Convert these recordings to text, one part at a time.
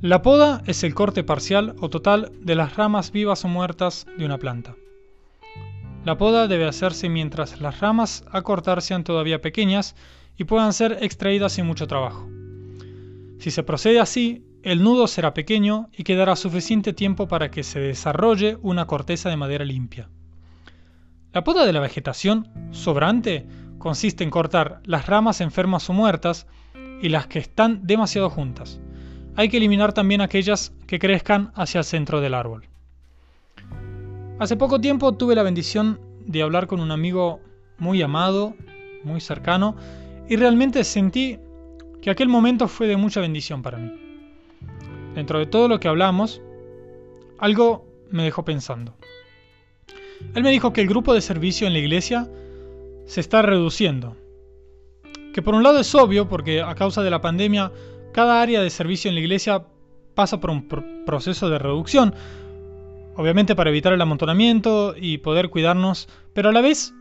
La poda es el corte parcial o total de las ramas vivas o muertas de una planta. La poda debe hacerse mientras las ramas a cortar sean todavía pequeñas y puedan ser extraídas sin mucho trabajo. Si se procede así, el nudo será pequeño y quedará suficiente tiempo para que se desarrolle una corteza de madera limpia. La poda de la vegetación sobrante consiste en cortar las ramas enfermas o muertas y las que están demasiado juntas hay que eliminar también aquellas que crezcan hacia el centro del árbol. Hace poco tiempo tuve la bendición de hablar con un amigo muy amado, muy cercano, y realmente sentí que aquel momento fue de mucha bendición para mí. Dentro de todo lo que hablamos, algo me dejó pensando. Él me dijo que el grupo de servicio en la iglesia se está reduciendo. Que por un lado es obvio, porque a causa de la pandemia cada área de servicio en la iglesia pasa por un proceso de reducción, obviamente para evitar el amontonamiento y poder cuidarnos, pero a la vez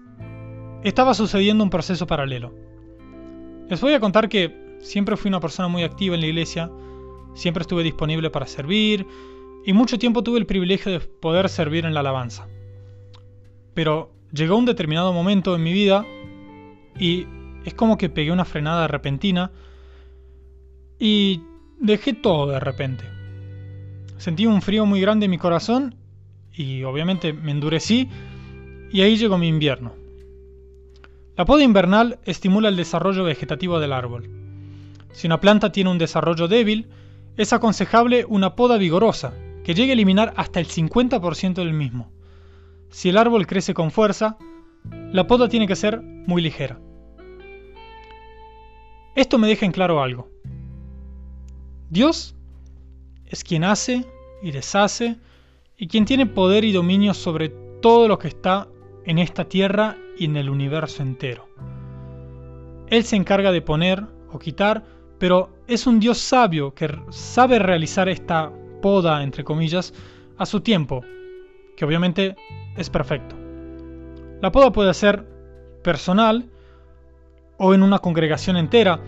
estaba sucediendo un proceso paralelo. Les voy a contar que siempre fui una persona muy activa en la iglesia, siempre estuve disponible para servir y mucho tiempo tuve el privilegio de poder servir en la alabanza. Pero llegó un determinado momento en mi vida y es como que pegué una frenada repentina y dejé todo de repente. Sentí un frío muy grande en mi corazón y obviamente me endurecí y ahí llegó mi invierno. La poda invernal estimula el desarrollo vegetativo del árbol. Si una planta tiene un desarrollo débil, es aconsejable una poda vigorosa, que llegue a eliminar hasta el 50% del mismo. Si el árbol crece con fuerza, la poda tiene que ser muy ligera. Esto me deja en claro algo. Dios es quien hace y deshace y quien tiene poder y dominio sobre todo lo que está en esta tierra y en el universo entero. Él se encarga de poner o quitar, pero es un Dios sabio que sabe realizar esta poda, entre comillas, a su tiempo, que obviamente es perfecto. La poda puede ser personal o en una congregación entera,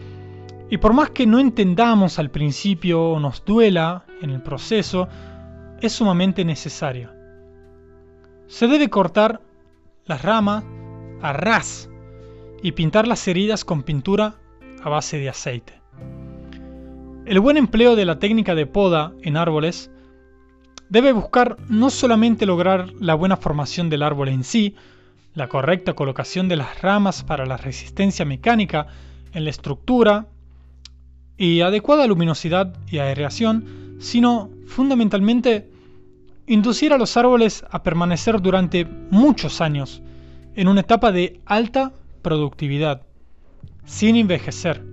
y por más que no entendamos al principio o nos duela en el proceso, es sumamente necesaria. Se debe cortar las ramas a ras y pintar las heridas con pintura a base de aceite. El buen empleo de la técnica de poda en árboles debe buscar no solamente lograr la buena formación del árbol en sí, la correcta colocación de las ramas para la resistencia mecánica en la estructura y adecuada luminosidad y aereación, sino fundamentalmente inducir a los árboles a permanecer durante muchos años en una etapa de alta productividad, sin envejecer,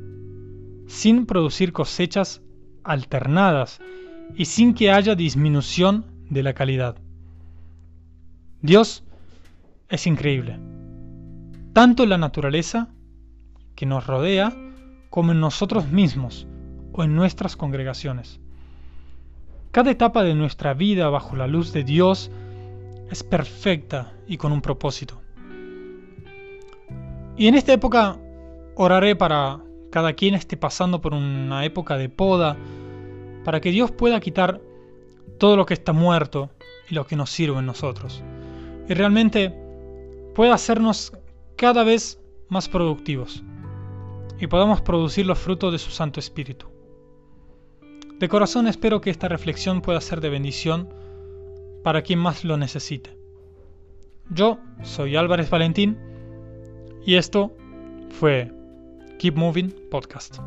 sin producir cosechas alternadas y sin que haya disminución de la calidad. Dios es increíble, tanto la naturaleza que nos rodea, como en nosotros mismos o en nuestras congregaciones. Cada etapa de nuestra vida bajo la luz de Dios es perfecta y con un propósito. Y en esta época oraré para cada quien esté pasando por una época de poda, para que Dios pueda quitar todo lo que está muerto y lo que nos sirve en nosotros. Y realmente pueda hacernos cada vez más productivos y podamos producir los frutos de su Santo Espíritu. De corazón espero que esta reflexión pueda ser de bendición para quien más lo necesite. Yo soy Álvarez Valentín y esto fue Keep Moving Podcast.